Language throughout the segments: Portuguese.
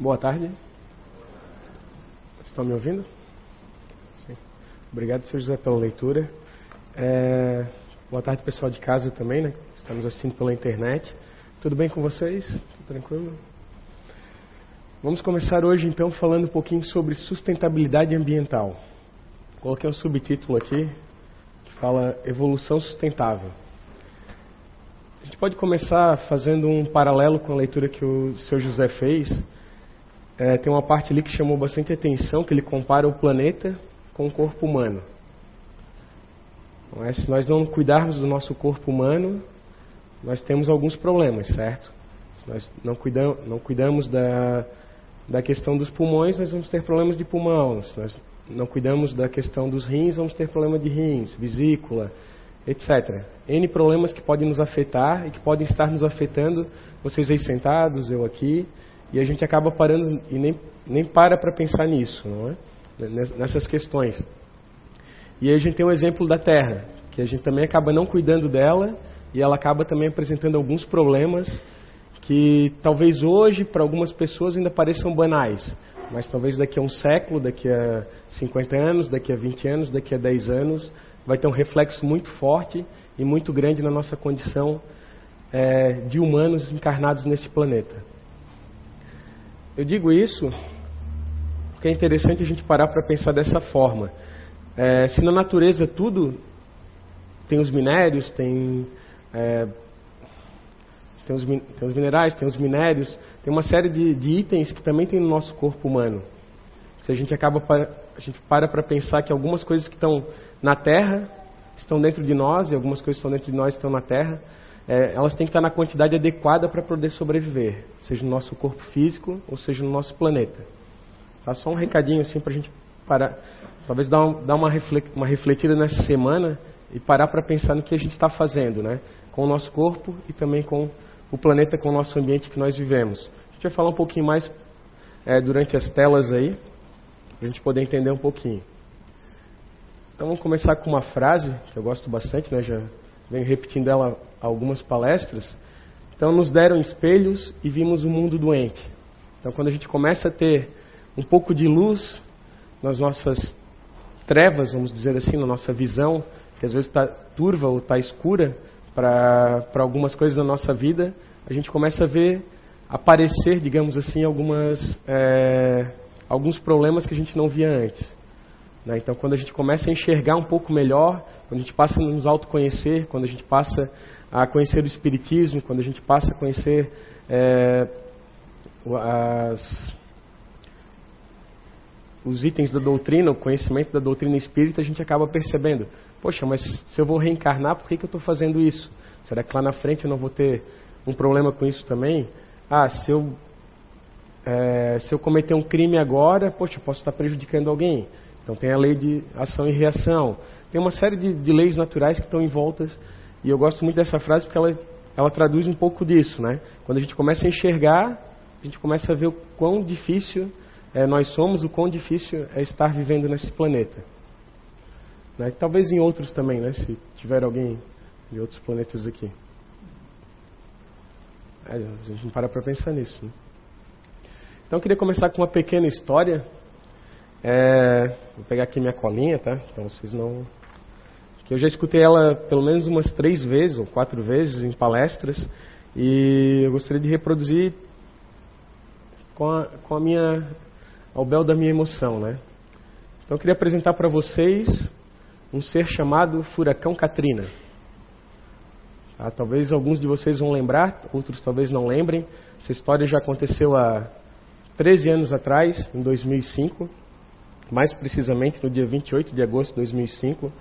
Boa tarde. Estão me ouvindo? Sim. Obrigado, Sr. José, pela leitura. É... Boa tarde, pessoal de casa também, né? Estamos assistindo pela internet. Tudo bem com vocês? Tudo tranquilo? Vamos começar hoje, então, falando um pouquinho sobre sustentabilidade ambiental. Coloquei um subtítulo aqui que fala Evolução Sustentável. A gente pode começar fazendo um paralelo com a leitura que o seu José fez. É, tem uma parte ali que chamou bastante atenção, que ele compara o planeta com o corpo humano. Mas se nós não cuidarmos do nosso corpo humano, nós temos alguns problemas, certo? Se nós não cuidamos, não cuidamos da, da questão dos pulmões, nós vamos ter problemas de pulmão. Se nós não cuidamos da questão dos rins, vamos ter problema de rins, vesícula, etc. N problemas que podem nos afetar e que podem estar nos afetando, vocês aí sentados, eu aqui, e a gente acaba parando e nem, nem para para pensar nisso, não é? Nessas questões. E aí a gente tem o um exemplo da terra, que a gente também acaba não cuidando dela e ela acaba também apresentando alguns problemas que talvez hoje para algumas pessoas ainda pareçam banais, mas talvez daqui a um século, daqui a 50 anos, daqui a 20 anos, daqui a 10 anos, vai ter um reflexo muito forte e muito grande na nossa condição é, de humanos encarnados nesse planeta. Eu digo isso porque é interessante a gente parar para pensar dessa forma. É, se na natureza tudo tem os minérios, tem, é, tem, os, tem, os, minerais, tem os minérios, tem uma série de, de, itens que também tem no nosso corpo humano. Se a gente acaba a gente para para pensar que algumas coisas que estão na Terra estão dentro de nós e algumas coisas que estão dentro de nós estão na Terra, é, elas têm que estar na quantidade adequada para poder sobreviver, seja no nosso corpo físico ou seja no nosso planeta. Tá? Só um recadinho assim para a gente parar, talvez dar, um, dar uma, uma refletida nessa semana e parar para pensar no que a gente está fazendo, né? Com o nosso corpo e também com o planeta, com o nosso ambiente que nós vivemos. A gente vai falar um pouquinho mais é, durante as telas aí, para a gente poder entender um pouquinho. Então vamos começar com uma frase que eu gosto bastante, né? Já venho repetindo ela algumas palestras. Então nos deram espelhos e vimos o mundo doente. Então quando a gente começa a ter um pouco de luz nas nossas trevas, vamos dizer assim, na nossa visão, que às vezes está turva ou está escura para algumas coisas da nossa vida, a gente começa a ver aparecer, digamos assim, algumas, é, alguns problemas que a gente não via antes. Né? Então, quando a gente começa a enxergar um pouco melhor, quando a gente passa a nos autoconhecer, quando a gente passa a conhecer o Espiritismo, quando a gente passa a conhecer é, as, os itens da doutrina, o conhecimento da doutrina espírita, a gente acaba percebendo: poxa, mas se eu vou reencarnar, por que, que eu estou fazendo isso? Será que lá na frente eu não vou ter um problema com isso também? Ah, se eu, é, se eu cometer um crime agora, poxa, eu posso estar prejudicando alguém. Então tem a lei de ação e reação. Tem uma série de, de leis naturais que estão em voltas. E eu gosto muito dessa frase porque ela, ela traduz um pouco disso, né? Quando a gente começa a enxergar, a gente começa a ver o quão difícil é, nós somos, o quão difícil é estar vivendo nesse planeta. Né? Talvez em outros também, né? se tiver alguém de outros planetas aqui. É, a gente não para para pensar nisso. Né? Então eu queria começar com uma pequena história. É, vou pegar aqui minha colinha, tá? Então vocês não. Que eu já escutei ela pelo menos umas três vezes ou quatro vezes em palestras e eu gostaria de reproduzir com a, com a minha ao bel da minha emoção, né? Então eu queria apresentar para vocês um ser chamado Furacão Katrina. Ah, talvez alguns de vocês vão lembrar, outros talvez não lembrem. Essa história já aconteceu há 13 anos atrás, em 2005, mais precisamente no dia 28 de agosto de 2005.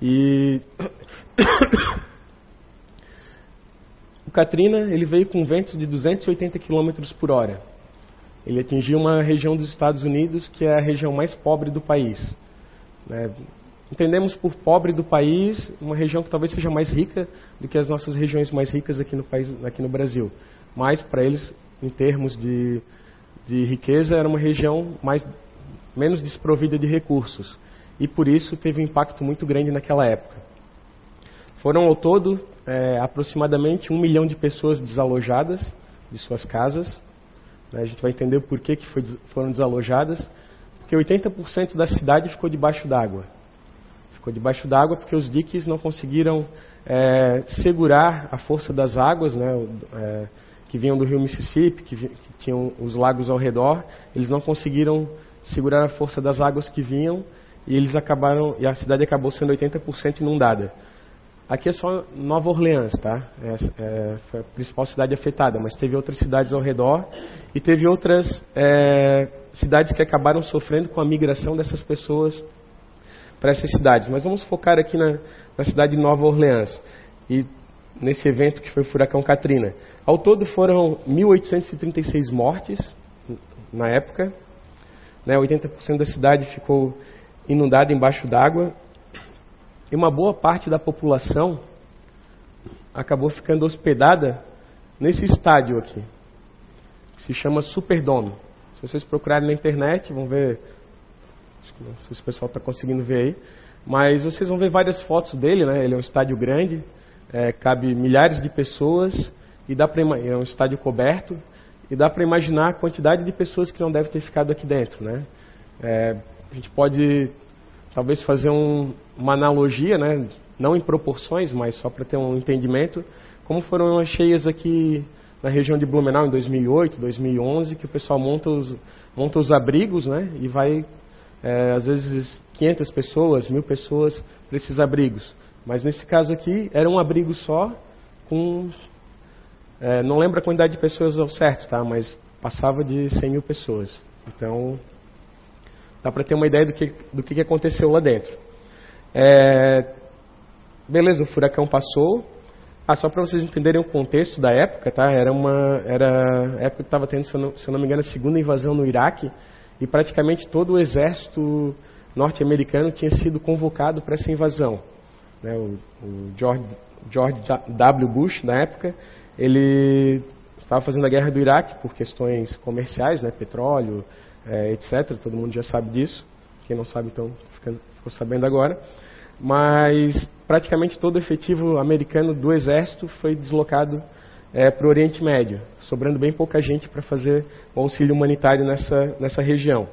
E o Katrina ele veio com ventos de 280 km por hora. Ele atingiu uma região dos Estados Unidos que é a região mais pobre do país. Né? Entendemos por pobre do país uma região que talvez seja mais rica do que as nossas regiões mais ricas aqui no, país, aqui no Brasil. Mas para eles, em termos de, de riqueza, era uma região mais, menos desprovida de recursos. E por isso teve um impacto muito grande naquela época. Foram ao todo é, aproximadamente um milhão de pessoas desalojadas de suas casas, Né? A gente vai entender porquê que foram desalojadas. Porque 80% da cidade ficou debaixo d'água. Ficou debaixo d'água porque os diques não conseguiram é, segurar a força das águas, né, é, que vinham do rio Mississippi, que, que, tinham os lagos ao redor. Eles não conseguiram segurar a força das águas que vinham e eles acabaram e a cidade acabou sendo 80% inundada. Aqui é só Nova Orleans, tá? É, é, foi a principal cidade afetada, mas teve outras cidades ao redor e teve outras é, cidades que acabaram sofrendo com a migração dessas pessoas para essas cidades. Mas vamos focar aqui na, na cidade de Nova Orleans e nesse evento que foi o furacão Katrina. Ao todo foram 1.836 mortes na época. Né? 80% da cidade ficou inundada embaixo d'água e uma boa parte da população acabou ficando hospedada nesse estádio aqui, que se chama Superdome. Se vocês procurarem na internet, vão ver. Não sei se o pessoal está conseguindo ver aí. Mas vocês vão ver várias fotos dele, né? Ele é um estádio grande, é, cabe milhares de pessoas e dá para é um estádio coberto e dá para imaginar a quantidade de pessoas que não devem ter ficado aqui dentro, né? É, a gente pode talvez fazer um, uma analogia, né? não em proporções, mas só para ter um entendimento, como foram as cheias aqui na região de Blumenau em 2008, 2011, que o pessoal monta os, monta os abrigos né? e vai, é, às vezes, 500 pessoas, mil pessoas para esses abrigos. Mas nesse caso aqui, era um abrigo só, com. É, não lembro a quantidade de pessoas ao certo, tá? mas passava de 100 mil pessoas. Então, Dá para ter uma ideia do que, do que aconteceu lá dentro. É, beleza, o furacão passou. Ah, só para vocês entenderem o contexto da época, tá? Era uma era época que estava tendo, se eu, não, se eu não me engano, a segunda invasão no Iraque e praticamente todo o exército norte-americano tinha sido convocado para essa invasão. Né? O, o George, George W. Bush, na época, ele estava fazendo a guerra do Iraque por questões comerciais, né? petróleo, é, etc. Todo mundo já sabe disso. Quem não sabe, então, ficou sabendo agora. Mas praticamente todo o efetivo americano do exército foi deslocado é, para o Oriente Médio, sobrando bem pouca gente para fazer o auxílio humanitário nessa, nessa região.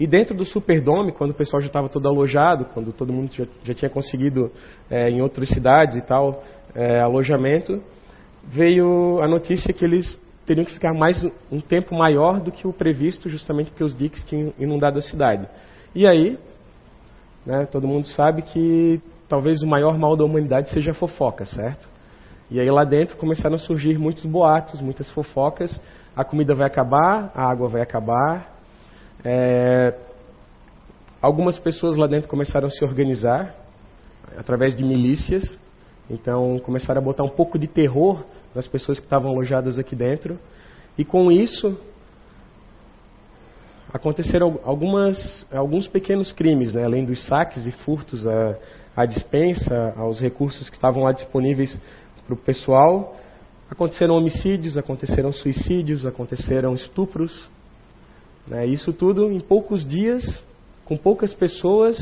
E dentro do Superdome, quando o pessoal já estava todo alojado, quando todo mundo já, já tinha conseguido é, em outras cidades e tal é, alojamento, veio a notícia que eles teriam que ficar mais um tempo maior do que o previsto, justamente porque os diques tinham inundado a cidade. E aí, né, todo mundo sabe que talvez o maior mal da humanidade seja a fofoca, certo? E aí lá dentro começaram a surgir muitos boatos, muitas fofocas. A comida vai acabar, a água vai acabar. É... Algumas pessoas lá dentro começaram a se organizar através de milícias. Então começaram a botar um pouco de terror das pessoas que estavam alojadas aqui dentro. E com isso, aconteceram algumas, alguns pequenos crimes, né? além dos saques e furtos à, à dispensa, aos recursos que estavam lá disponíveis para o pessoal. Aconteceram homicídios, aconteceram suicídios, aconteceram estupros. Né? Isso tudo em poucos dias, com poucas pessoas,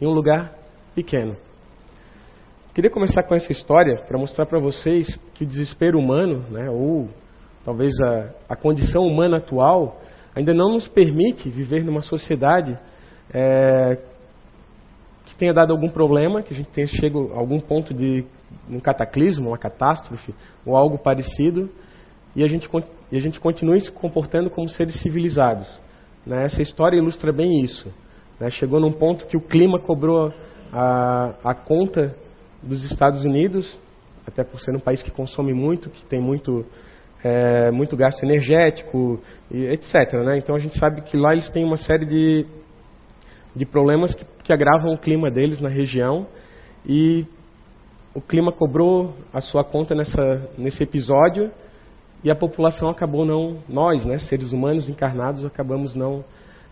em um lugar pequeno. Queria começar com essa história para mostrar para vocês que o desespero humano, né, ou talvez a, a, condição humana atual, ainda não nos permite viver numa sociedade é, que tenha dado algum problema, que a gente tenha chegado a algum ponto de um cataclismo, uma catástrofe ou algo parecido, e a gente, e a gente continue se comportando como seres civilizados. Né? Essa história ilustra bem isso. Né? Chegou num ponto que o clima cobrou a, a conta dos Estados Unidos, até por ser um país que consome muito, que tem muito, é, muito gasto energético, etc. Né? Então a gente sabe que lá eles têm uma série de, de problemas que, que agravam o clima deles na região e o clima cobrou a sua conta nessa, nesse episódio e a população acabou não, nós, né, seres humanos encarnados, acabamos não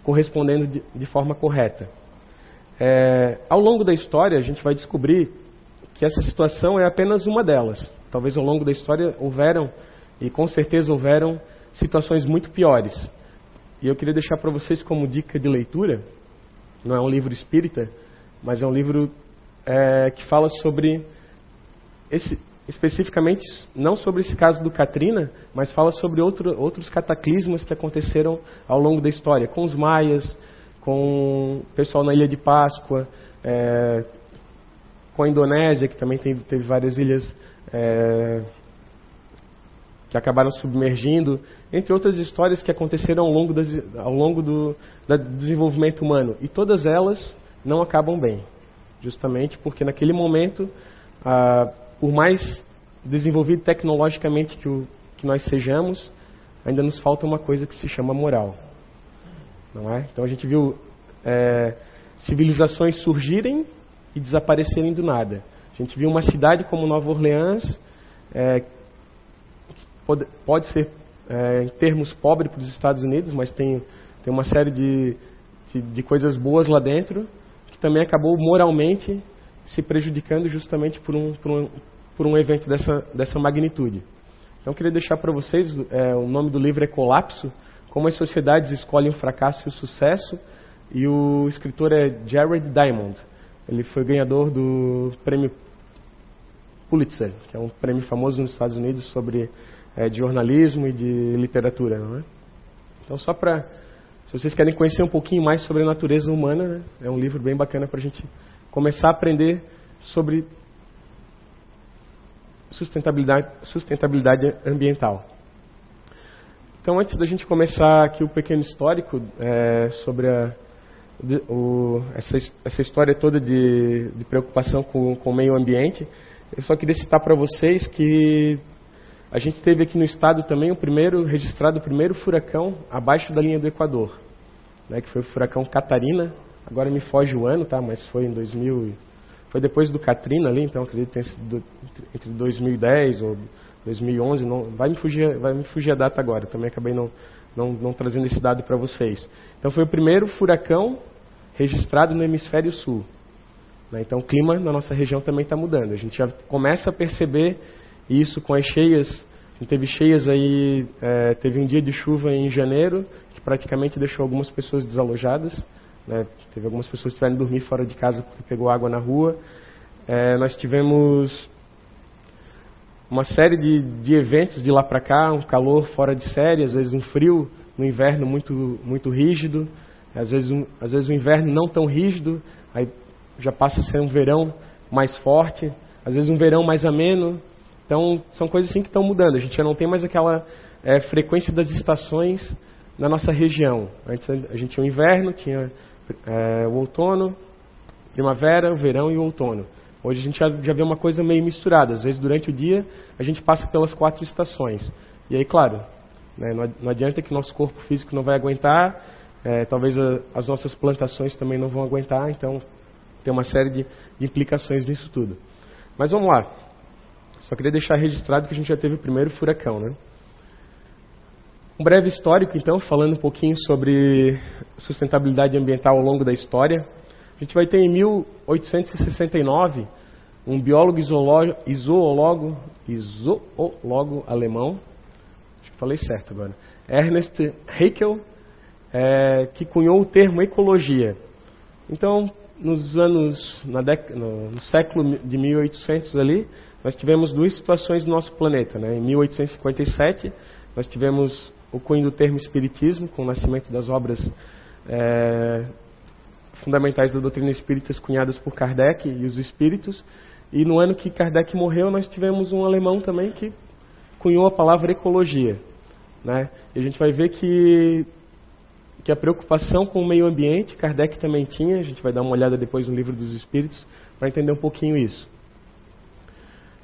correspondendo de, de forma correta. É, ao longo da história, a gente vai descobrir que essa situação é apenas uma delas. Talvez ao longo da história houveram, e com certeza houveram, situações muito piores. E eu queria deixar para vocês como dica de leitura, não é um livro espírita, mas é um livro é, que fala sobre esse, especificamente não sobre esse caso do Katrina, mas fala sobre outro, outros cataclismas que aconteceram ao longo da história, com os maias, com o pessoal na Ilha de Páscoa, é, com a Indonésia, que também teve, teve várias ilhas é, que acabaram submergindo, entre outras histórias que aconteceram ao longo, das, ao longo do, do desenvolvimento humano. E todas elas não acabam bem, justamente porque naquele momento, ah, por mais desenvolvido tecnologicamente que, o, que nós sejamos, ainda nos falta uma coisa que se chama moral. Não é? Então a gente viu é, civilizações surgirem e desaparecerem do nada. A gente viu uma cidade como Nova Orleans, é, pode, pode ser é, em termos pobre para os Estados Unidos, mas tem, tem uma série de, de, de coisas boas lá dentro, que também acabou moralmente se prejudicando justamente por um, por um, por um evento dessa, dessa magnitude. Então, queria deixar para vocês, é, o nome do livro é Colapso, como as sociedades escolhem o fracasso e o sucesso, e o escritor é Jared Diamond. Ele foi ganhador do prêmio Pulitzer, que é um prêmio famoso nos Estados Unidos sobre é, de jornalismo e de literatura. Não é? Então, só para. Se vocês querem conhecer um pouquinho mais sobre a natureza humana, né, é um livro bem bacana para a gente começar a aprender sobre sustentabilidade, sustentabilidade ambiental. Então, antes da gente começar aqui o pequeno histórico é, sobre a, o, essa, essa, história toda de, de preocupação com, com, o meio ambiente, eu só queria citar para vocês que a gente teve aqui no estado também o primeiro registrado o primeiro furacão abaixo da linha do Equador, né, que foi o furacão Catarina. Agora me foge o ano, tá? Mas foi em 2000, foi depois do Katrina ali, então acredito que tenha sido entre 2010 ou 2011. Não, vai me fugir, vai me fugir a data agora. Também acabei não, não, não trazendo esse dado para vocês. Então foi o primeiro furacão registrado no hemisfério sul. Né? Então o clima na nossa região também está mudando. A gente já começa a perceber isso com as cheias. A gente teve cheias aí, é, teve um dia de chuva em janeiro, que praticamente deixou algumas pessoas desalojadas. Né? Teve algumas pessoas que tiveram que dormir fora de casa porque pegou água na rua. É, nós tivemos uma série de, de eventos de lá para cá, um calor fora de série, às vezes um frio no inverno muito, muito rígido, às vezes, um, às vezes um inverno não tão rígido, aí já passa a ser um verão mais forte, às vezes um verão mais ameno, então, são coisas assim que estão mudando. A gente já não tem mais aquela é, frequência das estações na nossa região. Antes a gente tinha o inverno, tinha é, o outono, primavera, o verão e o outono. Hoje a gente já, já vê uma coisa meio misturada. Às vezes, durante o dia, a gente passa pelas quatro estações. E aí, claro, né, não, adianta que nosso corpo físico não vai aguentar, é, talvez a, as nossas plantações também não vão aguentar, então tem uma série de, de implicações nisso tudo. Mas vamos lá. Só queria deixar registrado que a gente já teve o primeiro furacão, né? Um breve histórico, então, falando um pouquinho sobre sustentabilidade ambiental ao longo da história. A gente vai ter em 1869 um biólogo zoólogo, zoólogo alemão, acho que falei certo agora, Ernest Haeckel, é, que cunhou o termo ecologia. Então, nos anos, na no, no século de 1800 ali, nós tivemos duas situações no nosso planeta. Né? Em 1857, nós tivemos o cunho do termo espiritismo, com o nascimento das obras é, fundamentais da doutrina espírita cunhadas por Kardec e os espíritos. E no ano que Kardec morreu, nós tivemos um alemão também que cunhou a palavra ecologia. Né? E a gente vai ver que, que a preocupação com o meio ambiente, Kardec também tinha, a gente vai dar uma olhada depois no livro dos Espíritos, para entender um pouquinho isso.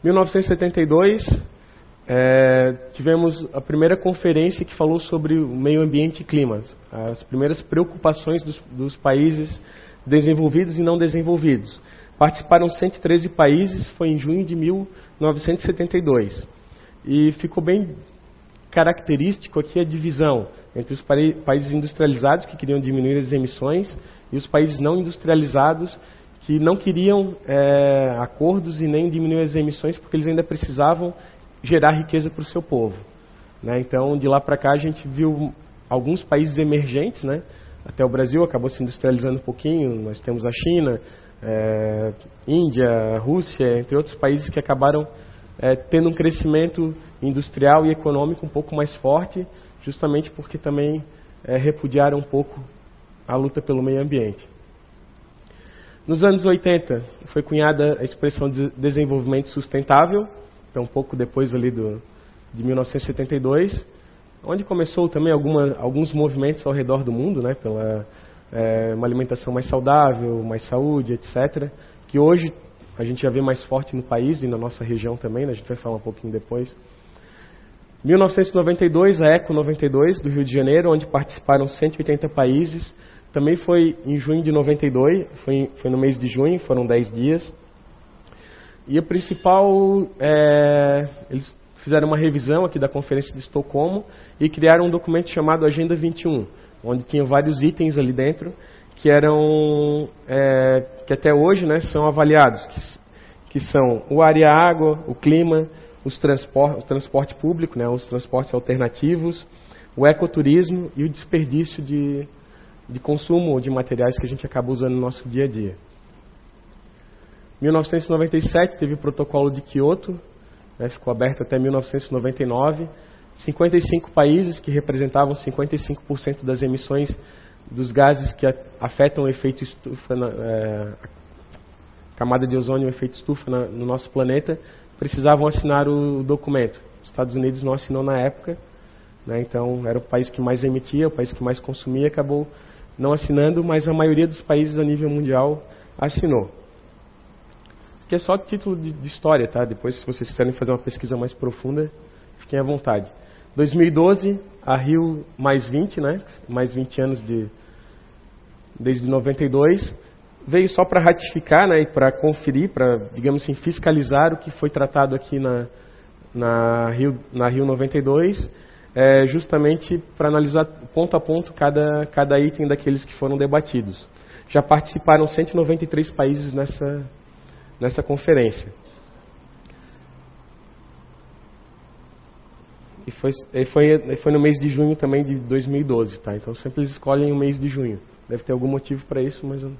1972, é, tivemos a primeira conferência que falou sobre o meio ambiente e clima, as primeiras preocupações dos, dos países desenvolvidos e não desenvolvidos. Participaram 113 países, foi em junho de 1972. E ficou bem característico aqui a divisão entre os países industrializados, que queriam diminuir as emissões, e os países não industrializados, que não queriam é, acordos e nem diminuir as emissões porque eles ainda precisavam gerar riqueza para o seu povo. Né? Então, de lá para cá, a gente viu alguns países emergentes, né? até o Brasil acabou se industrializando um pouquinho, nós temos a China, é, Índia, Rússia, entre outros países que acabaram é, tendo um crescimento industrial e econômico um pouco mais forte, justamente porque também é, repudiaram um pouco a luta pelo meio ambiente. Nos anos 80 foi cunhada a expressão de desenvolvimento sustentável, então um pouco depois ali do, de 1972, onde começou também alguma, alguns movimentos ao redor do mundo, né, pela é, uma alimentação mais saudável, mais saúde, etc., que hoje a gente já vê mais forte no país e na nossa região também, né, a gente vai falar um pouquinho depois. 1992, a Eco 92 do Rio de Janeiro, onde participaram 180 países. Também foi em junho de 92, foi, foi no mês de junho, foram 10 dias. E a principal, é, eles fizeram uma revisão aqui da Conferência de Estocolmo e criaram um documento chamado Agenda 21, onde tinha vários itens ali dentro que eram, é, que até hoje né, são avaliados, que, que são o ar e a água, o clima, os transpor, o transporte público, né, os transportes alternativos, o ecoturismo e o desperdício de, de consumo de materiais que a gente acaba usando no nosso dia a dia. 1997 teve o protocolo de Kyoto, né, ficou aberto até 1999. 55 países que representavam 55% das emissões dos gases que afetam o efeito estufa, na, é, camada de ozônio o efeito estufa na, no nosso planeta, precisavam assinar o documento. Os Estados Unidos não assinou na época, né, então era o país que mais emitia, o país que mais consumia, acabou não assinando, mas a maioria dos países a nível mundial assinou. Que é só título de, de história, tá? Depois, se vocês quiserem fazer uma pesquisa mais profunda, fiquem à vontade. 2012, a Rio mais 20, né? Mais 20 anos de desde 92 veio só para ratificar né, e para conferir, para, digamos assim, fiscalizar o que foi tratado aqui na, na, Rio, na Rio 92, é, justamente para analisar ponto a ponto cada, cada item daqueles que foram debatidos. Já participaram 193 países nessa, nessa conferência. E foi, foi, foi no mês de junho também de 2012, tá? Então sempre eles escolhem o mês de junho. Deve ter algum motivo para isso, mas eu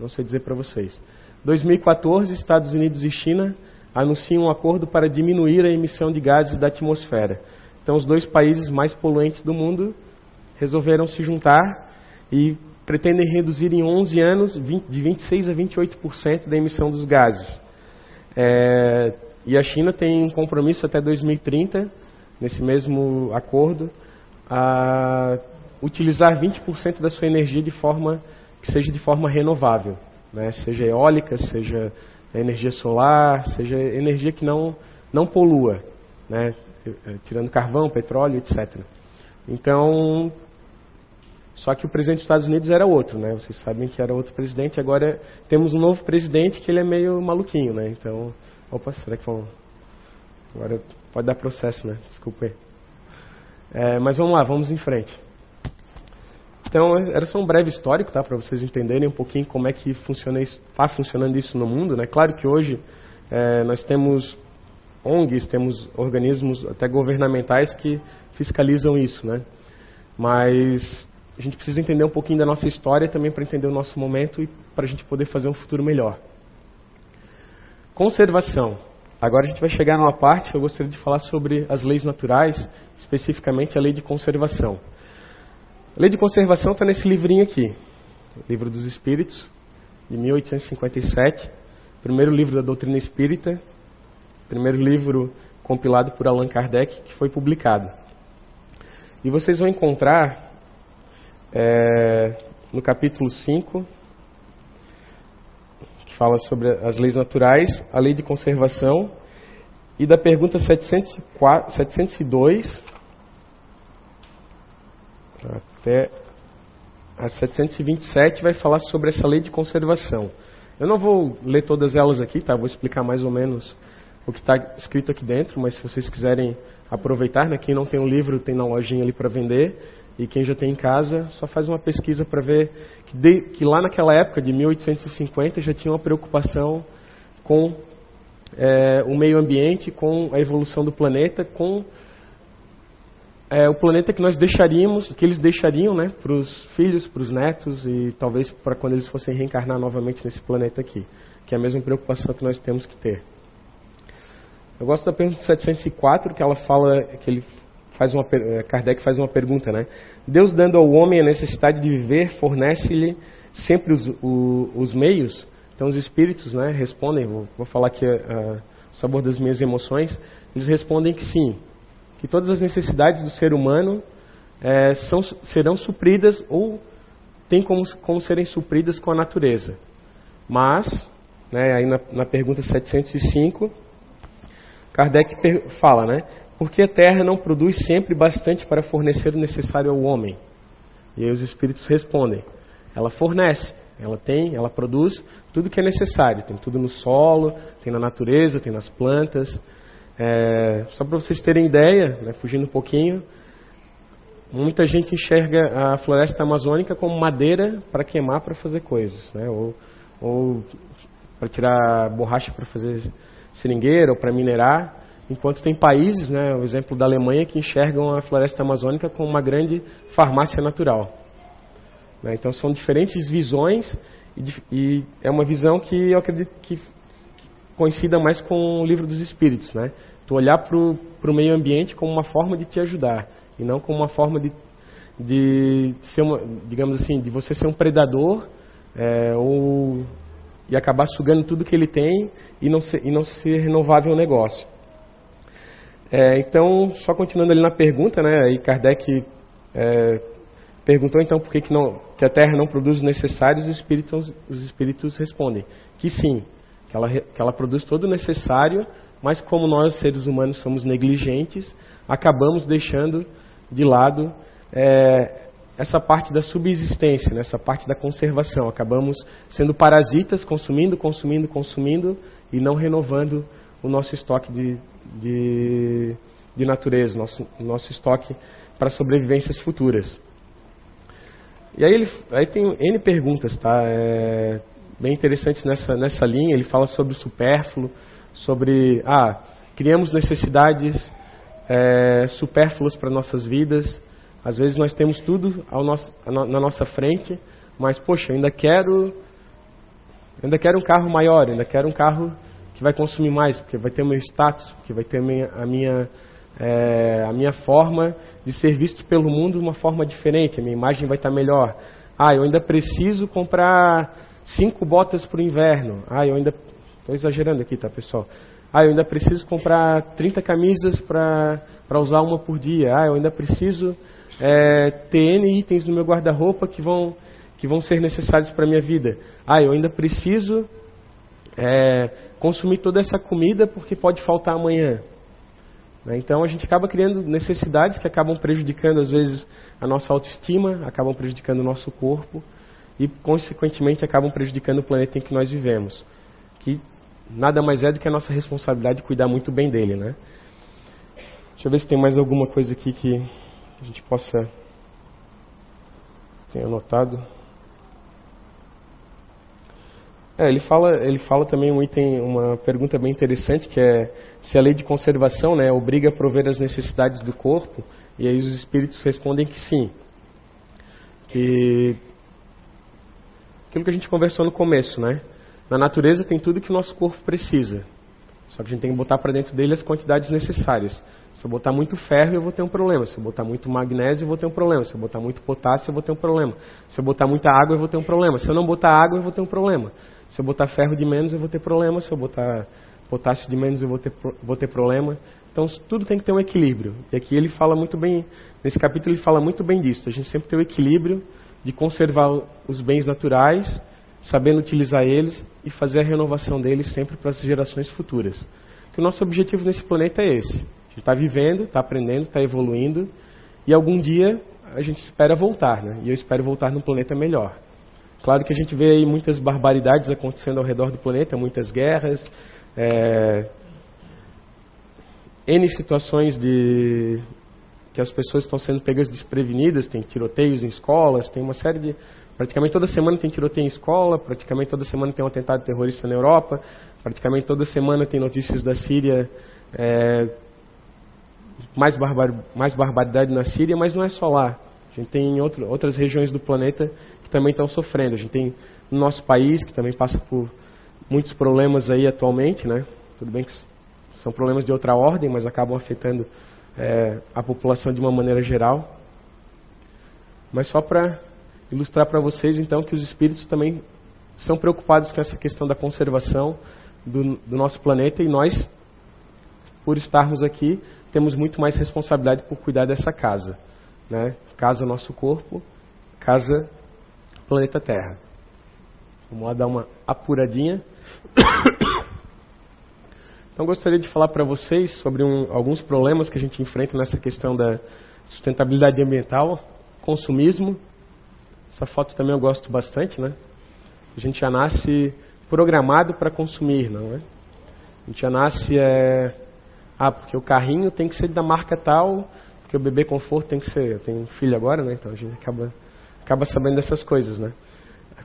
não sei dizer para vocês. 2014, Estados Unidos e China anunciam um acordo para diminuir a emissão de gases da atmosfera. Então, os dois países mais poluentes do mundo resolveram se juntar e pretendem reduzir em 11 anos 20, de 26 a 28% da emissão dos gases. É, e a China tem um compromisso até 2030, nesse mesmo acordo, a utilizar 20% da sua energia de forma que seja de forma renovável, né? seja eólica, seja energia solar, seja energia que não, não polua, né? Eh, tirando carvão, petróleo, etc. Então, só que o presidente dos Estados Unidos era outro, né? Vocês sabem que era outro presidente. Agora temos um novo presidente que ele é meio maluquinho, né? Então, opa, será que vão? Agora pode dar processo, né? Desculpe. É, mas vamos lá, vamos em frente. Então, era só um breve histórico, tá, para vocês entenderem um pouquinho como é que funciona está funcionando isso no mundo. Né? Claro que hoje é, nós temos ONGs, temos organismos até governamentais que fiscalizam isso, né? Mas a gente precisa entender um pouquinho da nossa história também para entender o nosso momento e para a gente poder fazer um futuro melhor. Conservação. Agora a gente vai chegar numa parte que eu gostaria de falar sobre as leis naturais, especificamente a lei de conservação. A lei de conservação está nesse livrinho aqui, Livro dos Espíritos, de 1857, primeiro livro da doutrina espírita, primeiro livro compilado por Allan Kardec, que foi publicado. E vocês vão encontrar é, no capítulo 5, que fala sobre as leis naturais, a lei de conservação, e da pergunta 704, 702 até a 727 vai falar sobre essa lei de conservação. Eu não vou ler todas elas aqui, tá? Vou explicar mais ou menos o que está escrito aqui dentro, mas se vocês quiserem aproveitar, né? Quem não tem um livro tem na lojinha ali para vender e quem já tem em casa só faz uma pesquisa para ver que, de, que, lá naquela época de 1850 já tinha uma preocupação com é, o meio ambiente, com a evolução do planeta, com é o planeta que nós deixaríamos, que eles deixariam, né, para os filhos, para os netos e talvez para quando eles fossem reencarnar novamente nesse planeta aqui, que é a mesma preocupação que nós temos que ter. Eu gosto da pergunta 704, que ela fala, que ele faz uma, eh, Kardec faz uma pergunta, né? Deus dando ao homem a necessidade de viver, fornece-lhe sempre os, o, os meios. Então os espíritos, né, respondem. Vou, vou falar aqui uh, o sabor das minhas emoções. Eles respondem que sim, que todas as necessidades do ser humano é, são, serão supridas ou têm como, como serem supridas com a natureza. Mas, né, aí na, na pergunta 705, Kardec fala, né? Porque a terra não produz sempre bastante para fornecer o necessário ao homem? E aí os espíritos respondem: ela fornece, ela tem, ela produz tudo que é necessário. Tem tudo no solo, tem na natureza, tem nas plantas. É, só para vocês terem ideia, né, fugindo um pouquinho, muita gente enxerga a floresta amazônica como madeira para queimar para fazer coisas, né, ou, ou para tirar borracha para fazer seringueira ou para minerar, enquanto tem países, né, o exemplo da Alemanha, que enxergam a floresta amazônica como uma grande farmácia natural. Né, então são diferentes visões e, e, é uma visão que eu acredito que, que coincida mais com o livro dos Espíritos, né? Tu olhar para o meio ambiente como uma forma de te ajudar e não como uma forma de, de ser uma, digamos assim, de você ser um predador é, ou e acabar sugando tudo que ele tem e não ser, e não ser renovável o negócio. É, então, só continuando ali na pergunta, né, aí Kardec é, perguntou então por que, que, não, que a Terra não produz os necessários, os espíritos, os espíritos respondem que sim, que ela, que ela produz todo o necessário, mas como nós seres humanos somos negligentes, acabamos deixando de lado é, essa parte da subsistência, né, essa parte da conservação. Acabamos sendo parasitas, consumindo, consumindo, consumindo e não renovando o nosso estoque de, de, de natureza, nosso, nosso estoque para sobrevivências futuras. E aí, ele, aí tem N perguntas, tá? É, bem interessantes nessa, nessa linha. Ele fala sobre o supérfluo, sobre, ah, criamos necessidades é, supérfluas para nossas vidas, às vezes nós temos tudo nosso, na nossa frente, mas poxa, ainda quero, ainda quero um carro maior, ainda quero um carro que vai consumir mais, porque vai ter o meu status, porque vai ter a minha, a minha, é, a minha forma de ser visto pelo mundo de uma forma diferente, a minha imagem vai estar melhor. Ah, eu ainda preciso comprar cinco botas para o inverno. Ah, eu ainda estou exagerando aqui, tá, pessoal? Ah, eu ainda preciso comprar 30 camisas para usar uma por dia. Ah, eu ainda preciso é, ter N itens no meu guarda-roupa que vão, que vão ser necessários para a minha vida. Ah, eu ainda preciso é, consumir toda essa comida porque pode faltar amanhã. Né? Então a gente acaba criando necessidades que acabam prejudicando às vezes a nossa autoestima, acabam prejudicando o nosso corpo e consequentemente acabam prejudicando o planeta em que nós vivemos, que nada mais é do que a nossa responsabilidade de cuidar muito bem dele, né? Deixa eu ver se tem mais alguma coisa aqui que a gente possa ter anotado. É, ele fala, ele fala também um item, uma pergunta bem interessante que é se a lei de conservação, né, obriga a prover as necessidades do corpo. E aí os espíritos respondem que sim, que aquilo que a gente conversou no começo, né? Na natureza tem tudo que o nosso corpo precisa. Só que a gente tem que botar para dentro dele as quantidades necessárias. Se eu botar muito ferro, eu vou ter um problema. Se eu botar muito magnésio, eu vou ter um problema. Se eu botar muito potássio, eu vou ter um problema. Se eu botar muita água, eu vou ter um problema. Se eu não botar água, eu vou ter um problema. Se eu botar ferro de menos, eu vou ter problema. Se eu botar potássio de menos, eu vou ter, vou ter problema. Então, tudo tem que ter um equilíbrio. E aqui ele fala muito bem, nesse capítulo ele fala muito bem disso. A gente sempre tem o equilíbrio de conservar os bens naturais, sabendo utilizar eles e fazer a renovação deles sempre para as gerações futuras. Que o nosso objetivo nesse planeta é esse gente está vivendo, está aprendendo, está evoluindo e algum dia a gente espera voltar, né? E eu espero voltar num planeta melhor. Claro que a gente vê aí muitas barbaridades acontecendo ao redor do planeta, muitas guerras, é, N situações de que as pessoas estão sendo pegas desprevenidas, tem tiroteios em escolas, tem uma série de. Praticamente toda semana tem tiroteio em escola, praticamente toda semana tem um atentado terrorista na Europa, praticamente toda semana tem notícias da Síria é, mais, barbar, mais barbaridade na Síria, mas não é só lá. A gente tem outro, outras regiões do planeta que também estão sofrendo. A gente tem no nosso país, que também passa por muitos problemas aí atualmente, né? Tudo bem que são problemas de outra ordem, mas acabam afetando é, a população de uma maneira geral. Mas só para ilustrar para vocês, então, que os espíritos também são preocupados com essa questão da conservação do, do nosso planeta e nós, por estarmos aqui, temos muito mais responsabilidade por cuidar dessa casa. Né? Casa nosso corpo, casa planeta Terra. Vamos lá dar uma apuradinha. Então gostaria de falar para vocês sobre um, alguns problemas que a gente enfrenta nessa questão da sustentabilidade ambiental, consumismo. Essa foto também eu gosto bastante, né? A gente já nasce programado para consumir, não é? A gente já nasce é... ah, porque o carrinho tem que ser da marca tal, porque o bebê conforto tem que ser. Eu tenho um filho agora, né? Então a gente acaba acaba sabendo dessas coisas, né?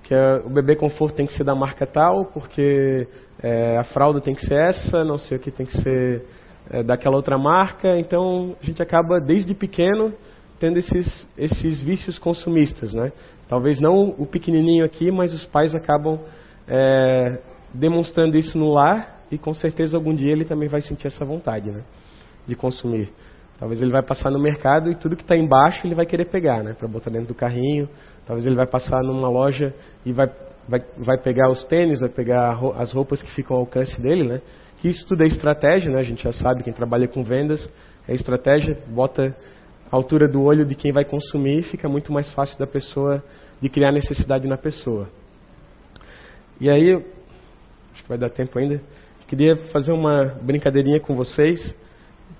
Que o bebê conforto tem que ser da marca tal, porque é, a fralda tem que ser essa, não sei o que tem que ser é, daquela outra marca. Então a gente acaba desde pequeno tendo esses, esses vícios consumistas, né? Talvez não o pequenininho aqui, mas os pais acabam é, demonstrando isso no lar e com certeza algum dia ele também vai sentir essa vontade, né? De consumir. Talvez ele vai passar no mercado e tudo que está embaixo ele vai querer pegar, né? Para botar dentro do carrinho. Talvez ele vai passar numa loja e vai, vai, vai pegar os tênis, vai pegar as roupas que ficam ao alcance dele, né? Que isso tudo é estratégia, né? A gente já sabe, quem trabalha com vendas é estratégia. Bota a altura do olho de quem vai consumir fica muito mais fácil da pessoa, de criar necessidade na pessoa. E aí, acho que vai dar tempo ainda, queria fazer uma brincadeirinha com vocês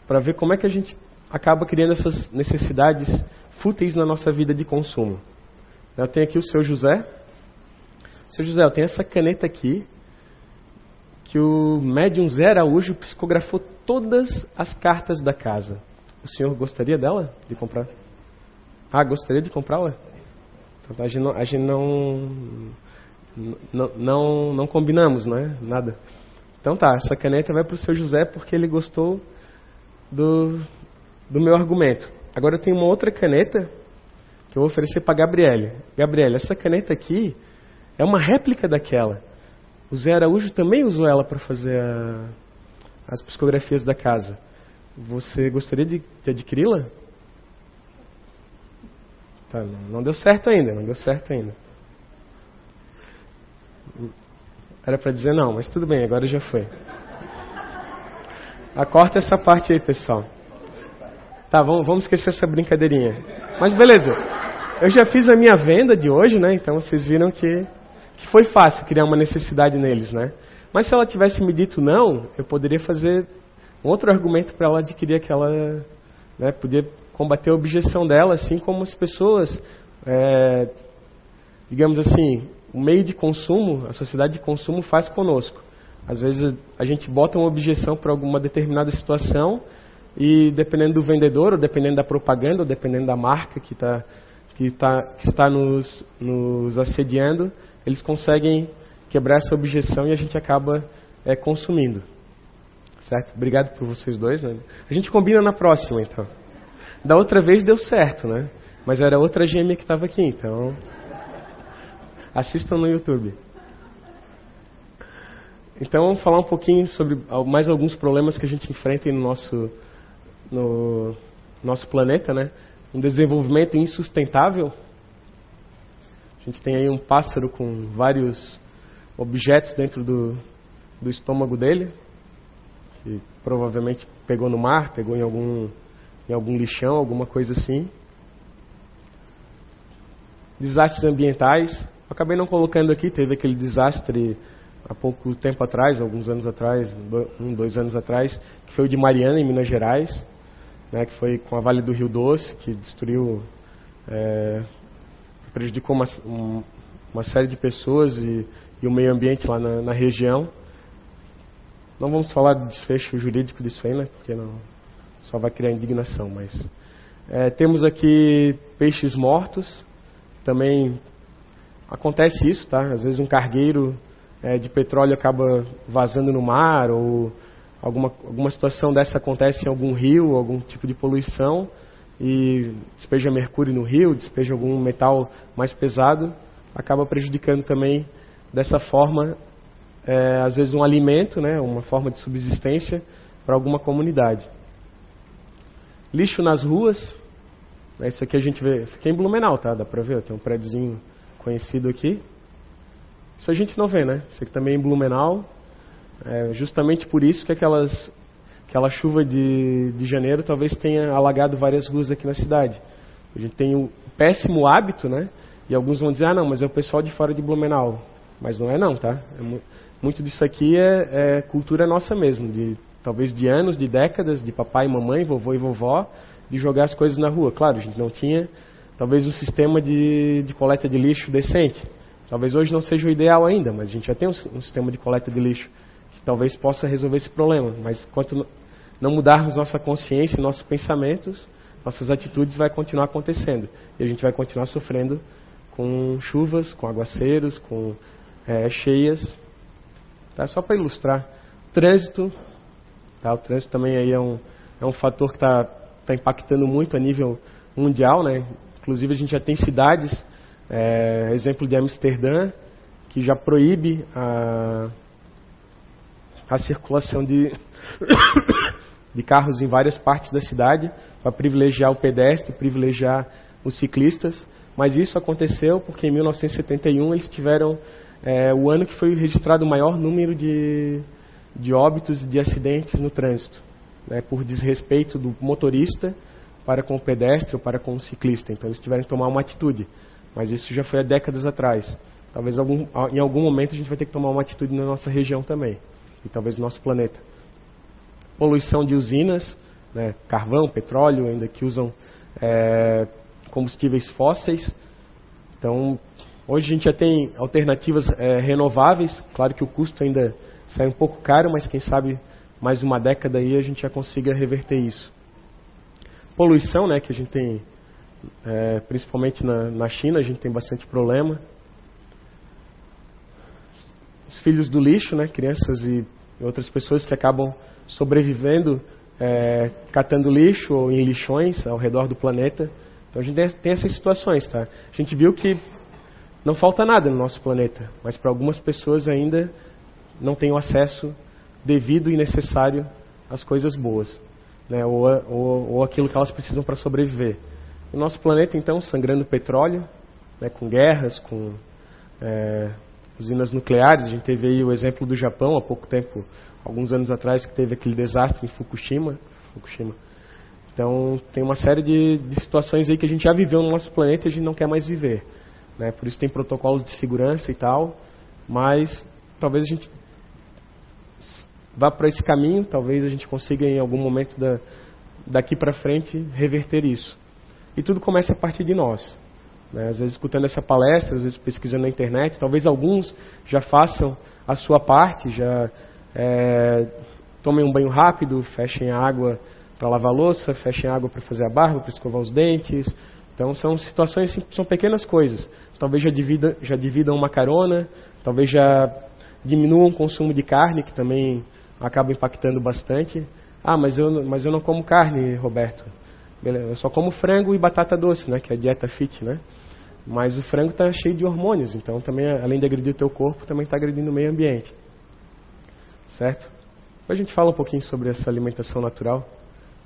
para ver como é que a gente acaba criando essas necessidades fúteis na nossa vida de consumo. Eu tenho aqui o seu José. Seu José, eu tenho essa caneta aqui que o médium Zé Araújo psicografou todas as cartas da casa. O senhor gostaria dela? De comprar? Ah, gostaria de comprá-la? Então, a gente, não, a gente não, não, não, não combinamos, né? Nada. Então tá, essa caneta vai para o seu José porque ele gostou do, do meu argumento. Agora eu tenho uma outra caneta que eu vou oferecer para Gabriele. Gabriele, essa caneta aqui é uma réplica daquela. O Zé Araújo também usou ela para fazer a, as psicografias da casa. Você gostaria de, de adquiri-la? Tá, não deu certo ainda, não deu certo ainda. Era para dizer não, mas tudo bem, agora já foi. Acorta essa parte aí, pessoal. Tá, vamos, vamos esquecer essa brincadeirinha. Mas beleza. Eu já fiz a minha venda de hoje, né? Então vocês viram que, que foi fácil criar uma necessidade neles, né? Mas se ela tivesse me dito não, eu poderia fazer um outro argumento para ela adquirir aquela, né? Poder combater a objeção dela, assim como as pessoas, é, digamos assim, o meio de consumo, a sociedade de consumo faz conosco. Às vezes a gente bota uma objeção para alguma determinada situação e dependendo do vendedor, ou dependendo da propaganda, ou dependendo da marca que, tá, que, tá, que está nos, nos assediando, eles conseguem quebrar essa objeção e a gente acaba é, consumindo. Certo? Obrigado por vocês dois. Né? A gente combina na próxima, então. Da outra vez deu certo, né? Mas era outra gêmea que estava aqui, então. Assistam no YouTube. Então, vamos falar um pouquinho sobre mais alguns problemas que a gente enfrenta no nosso, no nosso planeta, né? Um desenvolvimento insustentável. A gente tem aí um pássaro com vários objetos dentro do, do estômago dele, que provavelmente pegou no mar, pegou em algum, em algum lixão, alguma coisa assim. Desastres ambientais. Acabei não colocando aqui, teve aquele desastre há pouco tempo atrás, alguns anos atrás, um, dois anos atrás, que foi o de Mariana, em Minas Gerais, né, que foi com a Vale do Rio Doce, que destruiu, é, prejudicou uma, um, uma, série de pessoas e, e, o meio ambiente lá na, na, região. Não vamos falar de desfecho jurídico disso aí, né, porque não, só vai criar indignação, mas... É, temos aqui peixes mortos, também acontece isso, tá? Às vezes um cargueiro é, de petróleo acaba vazando no mar ou alguma, alguma situação dessa acontece em algum rio, algum tipo de poluição e despeja mercúrio no rio, despeja algum metal mais pesado, acaba prejudicando também dessa forma, é, às vezes um alimento, né, uma forma de subsistência, para alguma comunidade. Lixo nas ruas, né, isso aqui a gente vê, isso aqui é em Blumenau, tá? Dá para ver, tem um prédiozinho conhecido aqui. Isso a gente não vê, né? Isso aqui também é em Blumenau. É justamente por isso que aquelas, aquela chuva de, de janeiro talvez tenha alagado várias ruas aqui na cidade. A gente tem o péssimo hábito, né? E alguns vão dizer, ah não, mas é o pessoal de fora de Blumenau. Mas não é não, tá? É muito disso aqui é, é, cultura nossa mesmo, de talvez de anos, de décadas, de papai, mamãe, vovô e vovó, de jogar as coisas na rua. Claro, a gente não tinha talvez um sistema de, de coleta de lixo decente. Talvez hoje não seja o ideal ainda, mas a gente já tem um, um sistema de coleta de lixo talvez possa resolver esse problema. Mas enquanto não mudarmos nossa consciência, nossos pensamentos, nossas atitudes vai continuar acontecendo. E a gente vai continuar sofrendo com chuvas, com aguaceiros, com é, cheias. Tá? Só para ilustrar. Trânsito. Tá? O trânsito também aí é um, é um fator que está tá impactando muito a nível mundial. Né? Inclusive a gente já tem cidades, é, exemplo de Amsterdã, que já proíbe a, a circulação de, de carros em várias partes da cidade para privilegiar o pedestre, privilegiar os ciclistas. Mas isso aconteceu porque em 1971 eles tiveram é, o ano que foi registrado o maior número de, de óbitos e de acidentes no trânsito, né, por desrespeito do motorista para com o pedestre ou para com o ciclista. Então eles tiveram que tomar uma atitude. Mas isso já foi há décadas atrás. Talvez algum, em algum momento a gente vai ter que tomar uma atitude na nossa região também. E talvez no nosso planeta. Poluição de usinas, né, carvão, petróleo, ainda que usam é, combustíveis fósseis. Então, hoje a gente já tem alternativas é, renováveis. Claro que o custo ainda sai um pouco caro, mas quem sabe mais uma década aí a gente já consiga reverter isso. Poluição, né, que a gente tem, é, principalmente na, na China, a gente tem bastante problema. Os filhos do lixo, né, crianças e outras pessoas que acabam sobrevivendo é, catando lixo ou em lixões ao redor do planeta. Então a gente tem essas situações, tá? A gente viu que não falta nada no nosso planeta, mas para algumas pessoas ainda não tem o acesso devido e necessário às coisas boas né, ou, ou, ou aquilo que elas precisam para sobreviver. O nosso planeta, então, sangrando petróleo, né, com guerras, com é, usinas nucleares. A gente teve aí o exemplo do Japão há pouco tempo, alguns anos atrás, que teve aquele desastre em Fukushima. Fukushima. Então, tem uma série de, de situações aí que a gente já viveu no nosso planeta e a gente não quer mais viver. Né? Por isso tem protocolos de segurança e tal, mas talvez a gente vá para esse caminho, talvez a gente consiga em algum momento da, daqui para frente reverter isso. E tudo começa a partir de nós. Né? Às vezes escutando essa palestra, às vezes pesquisando na internet, talvez alguns já façam a sua parte, já é, tomem um banho rápido, fechem a água para lavar a louça, fechem a água para fazer a barba, para escovar os dentes. Então são situações, assim, são pequenas coisas. Talvez já, divida, já dividam uma carona, talvez já diminuam o consumo de carne, que também acaba impactando bastante. Ah, mas eu, mas eu não como carne, Roberto. Eu só como frango e batata doce, né? Que é a dieta fit, né? Mas o frango está cheio de hormônios, então também, além de agredir o teu corpo, também está agredindo o meio ambiente. Certo? Depois a gente fala um pouquinho sobre essa alimentação natural.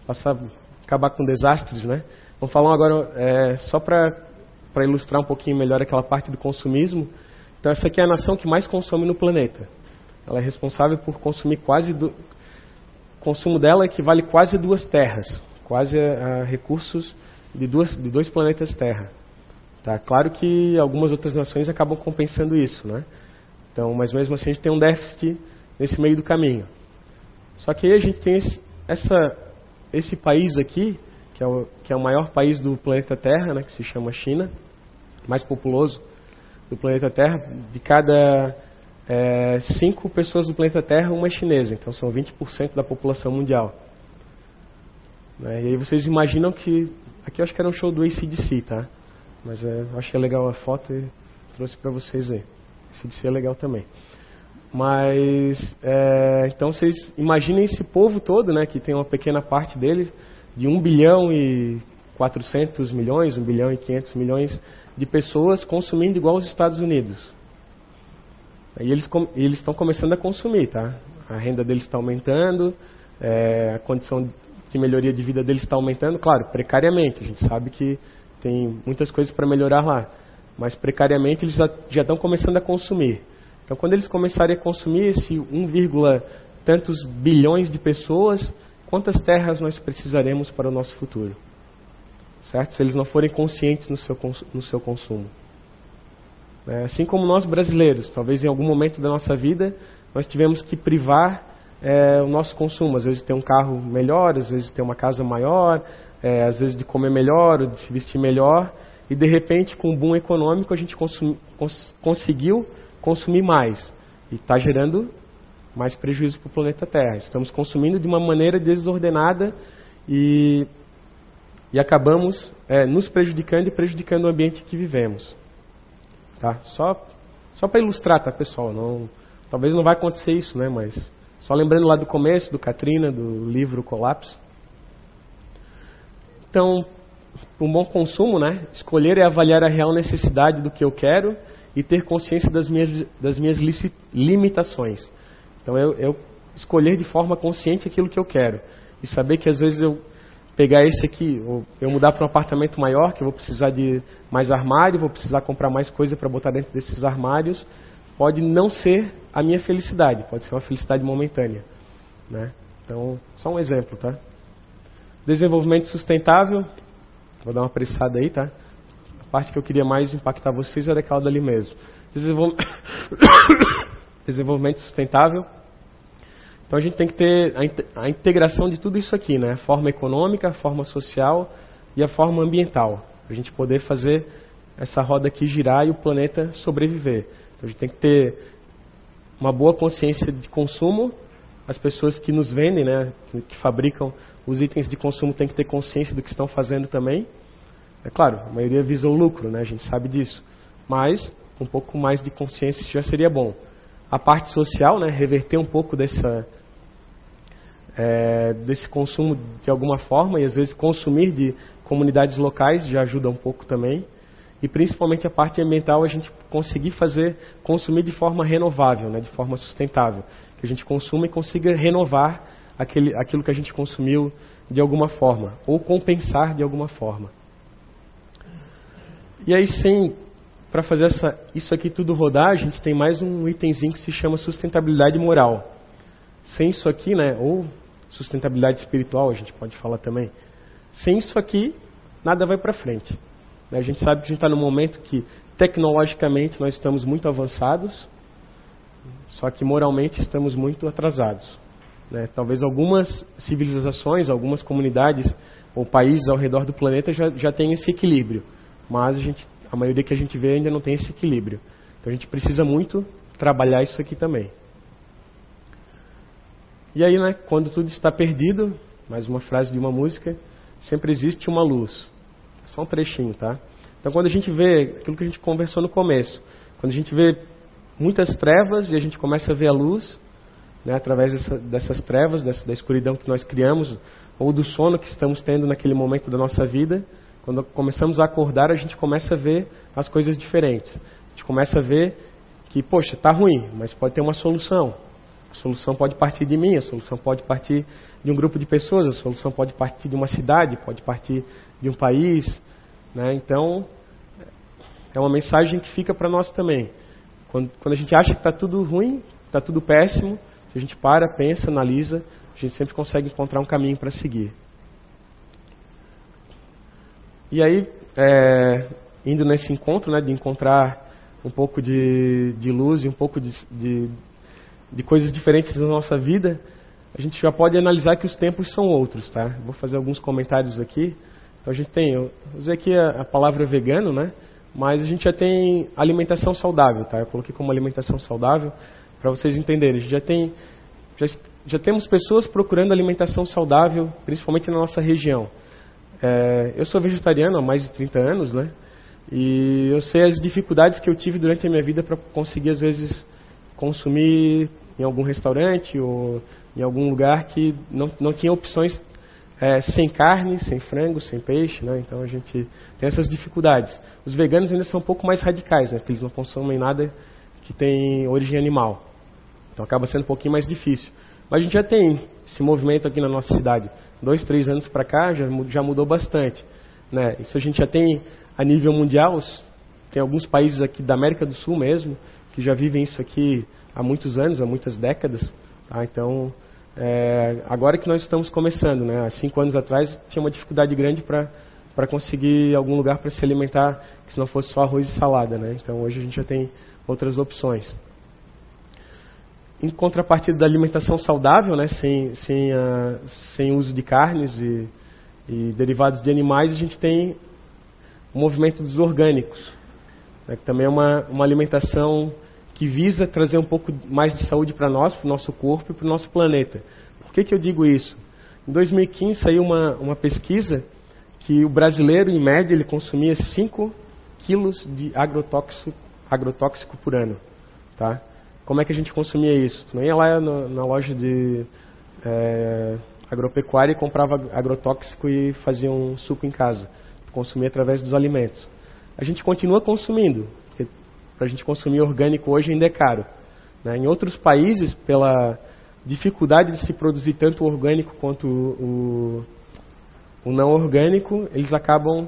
Passar, acabar com desastres, né? Vamos falar agora, é, só para ilustrar um pouquinho melhor aquela parte do consumismo. Então essa aqui é a nação que mais consome no planeta. Ela é responsável por consumir quase. Do, o consumo dela equivale quase a duas terras, quase a, a recursos de, duas, de dois planetas Terra. Tá? Claro que algumas outras nações acabam compensando isso, né? Então, mas mesmo assim a gente tem um déficit nesse meio do caminho. Só que aí a gente tem esse, essa, esse país aqui, que é, o, que é o maior país do planeta Terra, né, que se chama China, mais populoso do planeta Terra. De cada é, cinco pessoas do planeta Terra, uma é chinesa. Então são 20% da população mundial. Né? E aí vocês imaginam que. Aqui eu acho que era um show do ACDC, tá? Mas é, achei legal a foto e trouxe para vocês aí. ACDC é legal também. Mas, é, então vocês imaginem esse povo todo, né? Que tem uma pequena parte dele, de 1 bilhão e 400 milhões, 1 bilhão e 500 milhões de pessoas consumindo igual os Estados Unidos. E eles eles estão começando a consumir, tá? A renda deles está aumentando, é, a condição de melhoria de vida deles está aumentando, claro, precariamente. A gente sabe que tem muitas coisas para melhorar lá, mas precariamente eles já estão começando a consumir. Então, quando eles começarem a consumir esse 1, tantos bilhões de pessoas, quantas terras nós precisaremos para o nosso futuro? Certo? Se eles não forem conscientes no seu, no seu consumo. É, assim como nós brasileiros, talvez em algum momento da nossa vida, nós tivemos que privar é, o nosso consumo. Às vezes ter um carro melhor, às vezes ter uma casa maior, é, às vezes de comer melhor, ou de se vestir melhor. E de repente, com um boom econômico, a gente consumi, cons, conseguiu consumir mais. E está gerando mais prejuízo para o planeta Terra. Estamos consumindo de uma maneira desordenada e, e acabamos é, nos prejudicando e prejudicando o ambiente que vivemos. Tá? Só, só para ilustrar, tá, pessoal? Não, talvez não vai acontecer isso, né? Mas só lembrando lá do começo, do Katrina, do livro Colapso. Então, um bom consumo, né? Escolher é avaliar a real necessidade do que eu quero e ter consciência das minhas, das minhas limitações. Então, eu, eu escolher de forma consciente aquilo que eu quero. E saber que às vezes eu pegar esse aqui, eu mudar para um apartamento maior, que eu vou precisar de mais armário, vou precisar comprar mais coisa para botar dentro desses armários, pode não ser a minha felicidade, pode ser uma felicidade momentânea. Né? Então, só um exemplo, tá? Desenvolvimento sustentável, vou dar uma apressada aí, tá? A parte que eu queria mais impactar vocês era aquela dali mesmo. Desenvolvimento sustentável. Então a gente tem que ter a integração de tudo isso aqui, né? A forma econômica, a forma social e a forma ambiental. Para a gente poder fazer essa roda aqui girar e o planeta sobreviver. Então a gente tem que ter uma boa consciência de consumo. As pessoas que nos vendem, né, que fabricam os itens de consumo, têm que ter consciência do que estão fazendo também. É claro, a maioria visa o lucro, né? A gente sabe disso. Mas um pouco mais de consciência já seria bom. A parte social, né? Reverter um pouco dessa, é, desse consumo de alguma forma e às vezes consumir de comunidades locais já ajuda um pouco também. E principalmente a parte ambiental a gente conseguir fazer consumir de forma renovável, né? De forma sustentável, que a gente consuma e consiga renovar aquele, aquilo que a gente consumiu de alguma forma ou compensar de alguma forma. E aí, sem para fazer essa, isso aqui tudo rodar, a gente tem mais um itemzinho que se chama sustentabilidade moral. Sem isso aqui, né, ou sustentabilidade espiritual, a gente pode falar também. Sem isso aqui, nada vai para frente. A gente sabe que a gente está num momento que tecnologicamente nós estamos muito avançados, só que moralmente estamos muito atrasados. Né? Talvez algumas civilizações, algumas comunidades ou países ao redor do planeta já, já tenham esse equilíbrio mas a, gente, a maioria que a gente vê ainda não tem esse equilíbrio. Então a gente precisa muito trabalhar isso aqui também. E aí, né, quando tudo está perdido, mais uma frase de uma música, sempre existe uma luz. Só um trechinho, tá? Então quando a gente vê aquilo que a gente conversou no começo, quando a gente vê muitas trevas e a gente começa a ver a luz, né, através dessa, dessas trevas, dessa, da escuridão que nós criamos, ou do sono que estamos tendo naquele momento da nossa vida, quando começamos a acordar, a gente começa a ver as coisas diferentes. A gente começa a ver que, poxa, está ruim, mas pode ter uma solução. A solução pode partir de mim, a solução pode partir de um grupo de pessoas, a solução pode partir de uma cidade, pode partir de um país. Né? Então, é uma mensagem que fica para nós também. Quando, quando, a gente acha que está tudo ruim, está tudo péssimo, a gente para, pensa, analisa, a gente sempre consegue encontrar um caminho para seguir. E aí, é, indo nesse encontro, né, de encontrar um pouco de, de luz e um pouco de, de, de, coisas diferentes na nossa vida, a gente já pode analisar que os tempos são outros, tá? Vou fazer alguns comentários aqui. Então a gente tem, eu usei aqui a, a palavra vegano, né? Mas a gente já tem alimentação saudável, tá? Eu coloquei como alimentação saudável para vocês entenderem. Já tem, já, já temos pessoas procurando alimentação saudável, principalmente na nossa região. É, eu sou vegetariano há mais de 30 anos, né? E eu sei as dificuldades que eu tive durante a minha vida para conseguir, às vezes, consumir em algum restaurante ou em algum lugar que não, não tinha opções é, sem carne, sem frango, sem peixe, né? Então a gente tem essas dificuldades. Os veganos ainda são um pouco mais radicais, né? Porque eles não consomem nada que tem origem animal. Então acaba sendo um pouquinho mais difícil. Mas a gente já tem esse movimento aqui na nossa cidade. Dois, três anos para cá já, já mudou bastante. Né? Isso a gente já tem a nível mundial, tem alguns países aqui da América do Sul mesmo, que já vivem isso aqui há muitos anos, há muitas décadas. Tá? Então, é, agora que nós estamos começando, né? há cinco anos atrás tinha uma dificuldade grande para conseguir algum lugar para se alimentar que se não fosse só arroz e salada. Né? Então, hoje a gente já tem outras opções. Em contrapartida da alimentação saudável, né? sem, sem, uh, sem uso de carnes e, e derivados de animais, a gente tem o movimento dos orgânicos, né? que também é uma, uma alimentação que visa trazer um pouco mais de saúde para nós, para o nosso corpo e para o nosso planeta. Por que, que eu digo isso? Em 2015 saiu uma, uma pesquisa que o brasileiro, em média, ele consumia 5 quilos de agrotóxico, agrotóxico por ano. Tá? Como é que a gente consumia isso? Tu não ia lá na, na loja de é, agropecuária e comprava agrotóxico e fazia um suco em casa. Consumia através dos alimentos. A gente continua consumindo, para a gente consumir orgânico hoje ainda é caro. Né? Em outros países, pela dificuldade de se produzir tanto o orgânico quanto o, o, o não orgânico, eles acabam